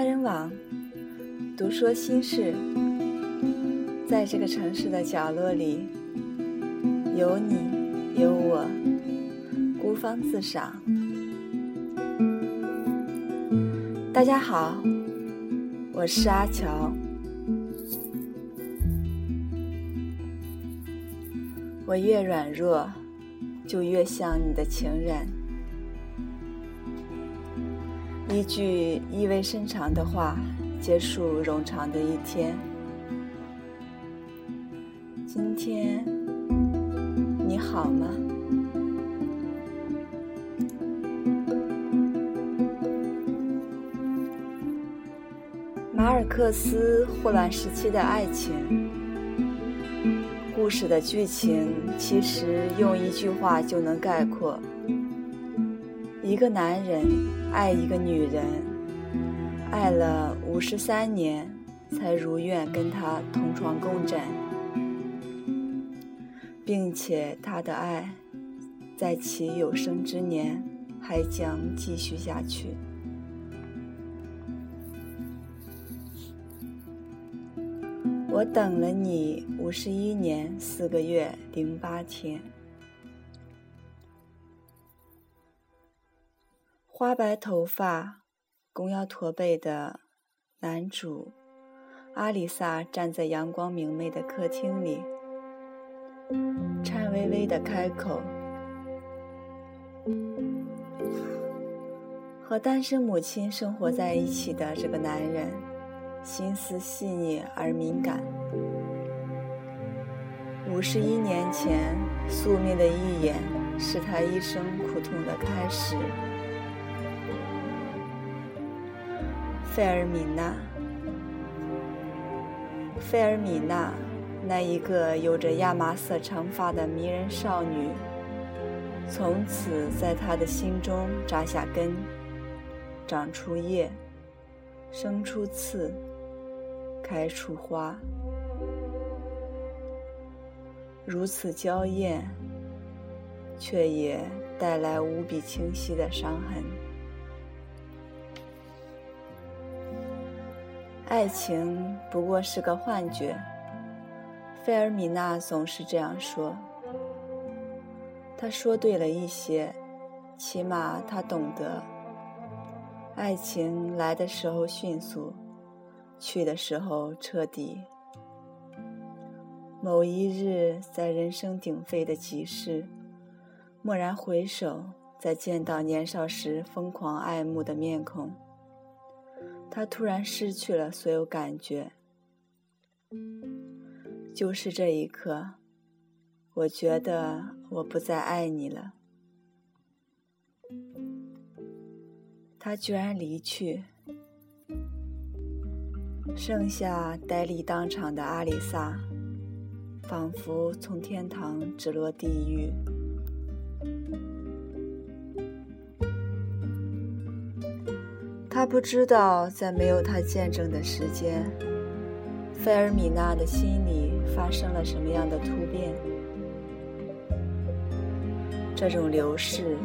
单人网，独说心事。在这个城市的角落里，有你，有我，孤芳自赏。大家好，我是阿乔。我越软弱，就越像你的情人。一句意味深长的话，结束冗长的一天。今天你好吗？马尔克斯霍乱时期的爱情。故事的剧情其实用一句话就能概括：一个男人爱一个女人，爱了五十三年，才如愿跟她同床共枕，并且他的爱，在其有生之年还将继续下去。我等了你五十一年四个月零八天。花白头发、弓腰驼背的男主阿里萨站在阳光明媚的客厅里，颤巍巍的开口：“和单身母亲生活在一起的这个男人。”心思细腻而敏感。五十一年前，宿命的一眼，是他一生苦痛的开始。费尔米娜，费尔米娜，那一个有着亚麻色长发的迷人少女，从此在他的心中扎下根，长出叶，生出刺。开出花，如此娇艳，却也带来无比清晰的伤痕。爱情不过是个幻觉，费尔米娜总是这样说。她说对了一些，起码她懂得，爱情来的时候迅速。去的时候彻底。某一日，在人声鼎沸的集市，蓦然回首，再见到年少时疯狂爱慕的面孔，他突然失去了所有感觉。就是这一刻，我觉得我不再爱你了。他居然离去。剩下呆立当场的阿里萨，仿佛从天堂直落地狱。他不知道，在没有他见证的时间，菲尔米娜的心里发生了什么样的突变。这种流逝，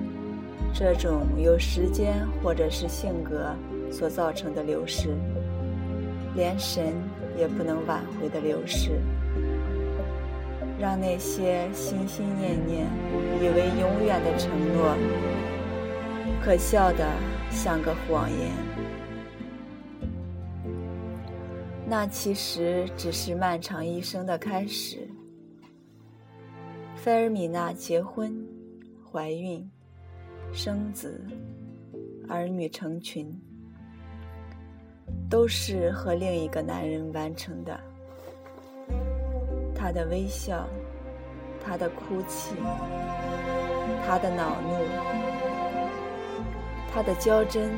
这种由时间或者是性格所造成的流逝。连神也不能挽回的流逝，让那些心心念念、以为永远的承诺，可笑的像个谎言。那其实只是漫长一生的开始。菲尔米娜结婚、怀孕、生子，儿女成群。都是和另一个男人完成的。他的微笑，他的哭泣，他的恼怒，她的娇嗔，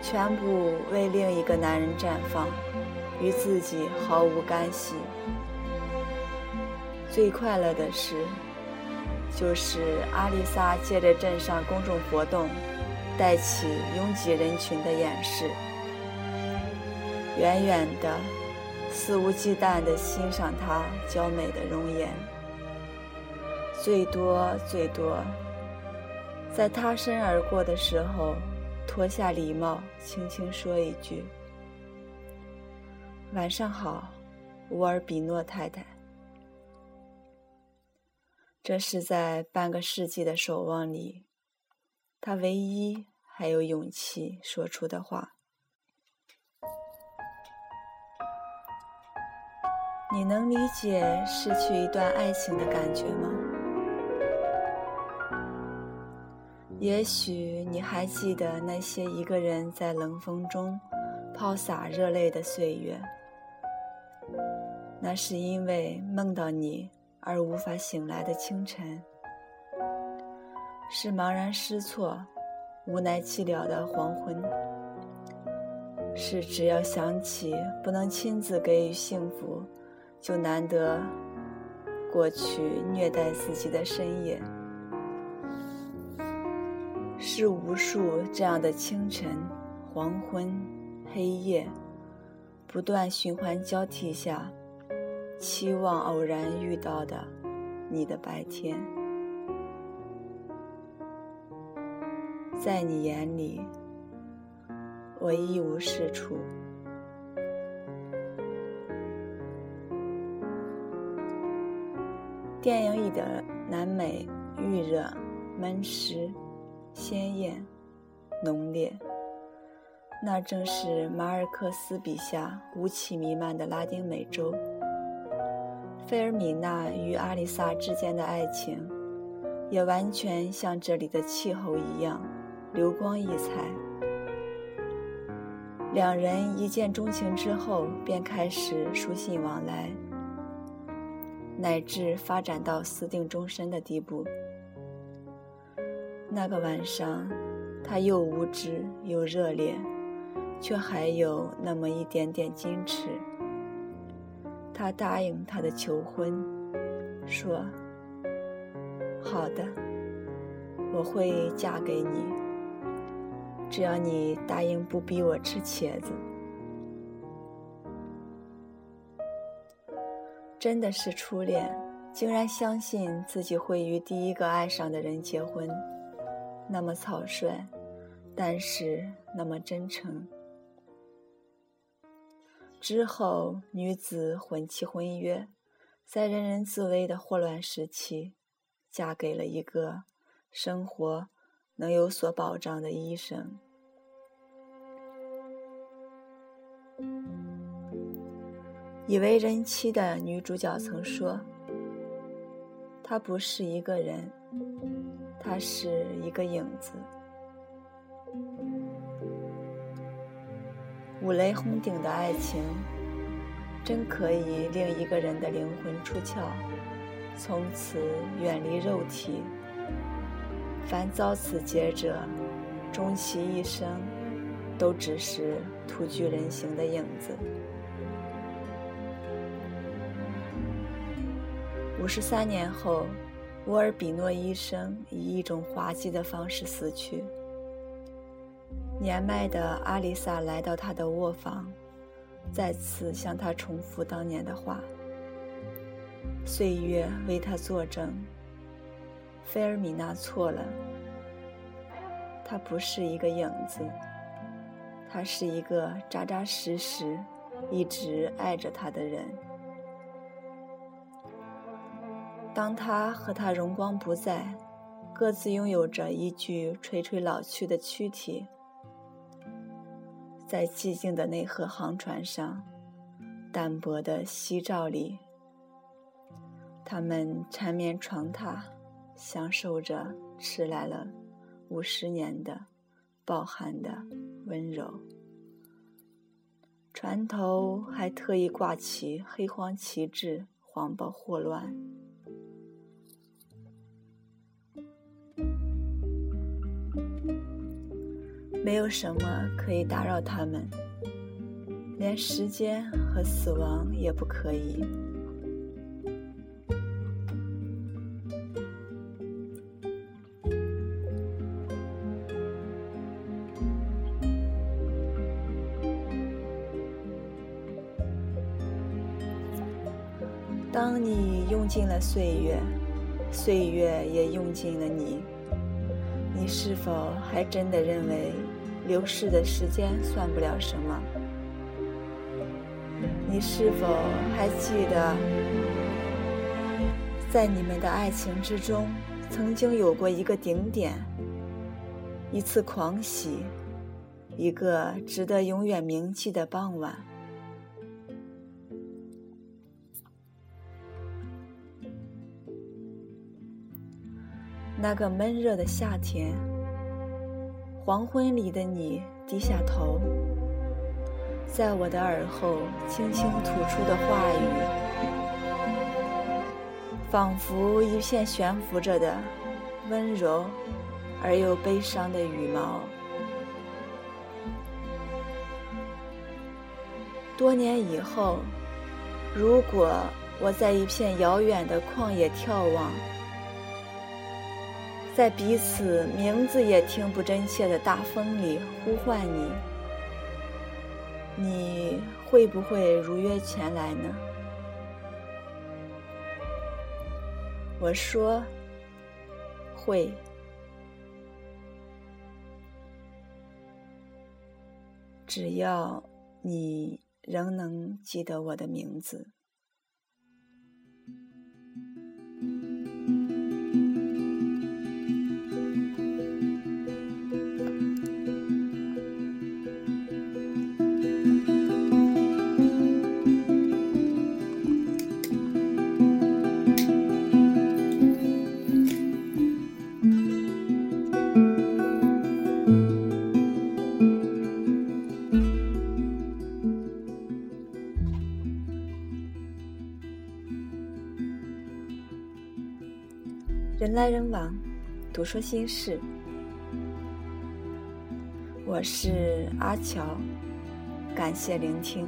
全部为另一个男人绽放，与自己毫无干系。最快乐的事，就是阿丽萨借着镇上公众活动，带起拥挤人群的掩饰。远远的，肆无忌惮地欣赏她娇美的容颜。最多最多，在擦身而过的时候，脱下礼帽，轻轻说一句：“晚上好，乌尔比诺太太。这是在半个世纪的守望里，他唯一还有勇气说出的话。你能理解失去一段爱情的感觉吗？也许你还记得那些一个人在冷风中抛洒热泪的岁月。那是因为梦到你而无法醒来的清晨，是茫然失措、无奈寂寥的黄昏，是只要想起不能亲自给予幸福，就难得过去虐待自己的深夜，是无数这样的清晨、黄昏、黑夜。不断循环交替下，期望偶然遇到的你的白天，在你眼里，我一无是处。电影里的南美预热、闷湿、鲜艳、浓烈。那正是马尔克斯笔下雾气弥漫的拉丁美洲。菲尔米娜与阿丽萨之间的爱情，也完全像这里的气候一样，流光溢彩。两人一见钟情之后，便开始书信往来，乃至发展到私定终身的地步。那个晚上，他又无知又热烈。却还有那么一点点矜持。他答应他的求婚，说：“好的，我会嫁给你，只要你答应不逼我吃茄子。”真的是初恋，竟然相信自己会与第一个爱上的人结婚，那么草率，但是那么真诚。之后，女子婚期婚约，在人人自危的霍乱时期，嫁给了一个生活能有所保障的医生。已为人妻的女主角曾说：“她不是一个人，他是一个影子。”五雷轰顶的爱情，真可以令一个人的灵魂出窍，从此远离肉体。凡遭此劫者，终其一生，都只是徒具人形的影子。五十三年后，沃尔比诺医生以一种滑稽的方式死去。年迈的阿丽萨来到他的卧房，再次向他重复当年的话。岁月为他作证。菲尔米娜错了，他不是一个影子，他是一个扎扎实实、一直爱着他的人。当他和他荣光不再，各自拥有着一具垂垂老去的躯体。在寂静的内河航船上，淡薄的夕照里，他们缠绵床榻，享受着迟来了五十年的饱含的温柔。船头还特意挂起黑黄旗帜，谎报霍乱。没有什么可以打扰他们，连时间和死亡也不可以。当你用尽了岁月，岁月也用尽了你。你是否还真的认为流逝的时间算不了什么？你是否还记得，在你们的爱情之中，曾经有过一个顶点，一次狂喜，一个值得永远铭记的傍晚？那个闷热的夏天，黄昏里的你低下头，在我的耳后轻轻吐出的话语，仿佛一片悬浮着的温柔而又悲伤的羽毛。多年以后，如果我在一片遥远的旷野眺望，在彼此名字也听不真切的大风里呼唤你，你会不会如约前来呢？我说会，只要你仍能记得我的名字。人来人往，读说心事。我是阿乔，感谢聆听。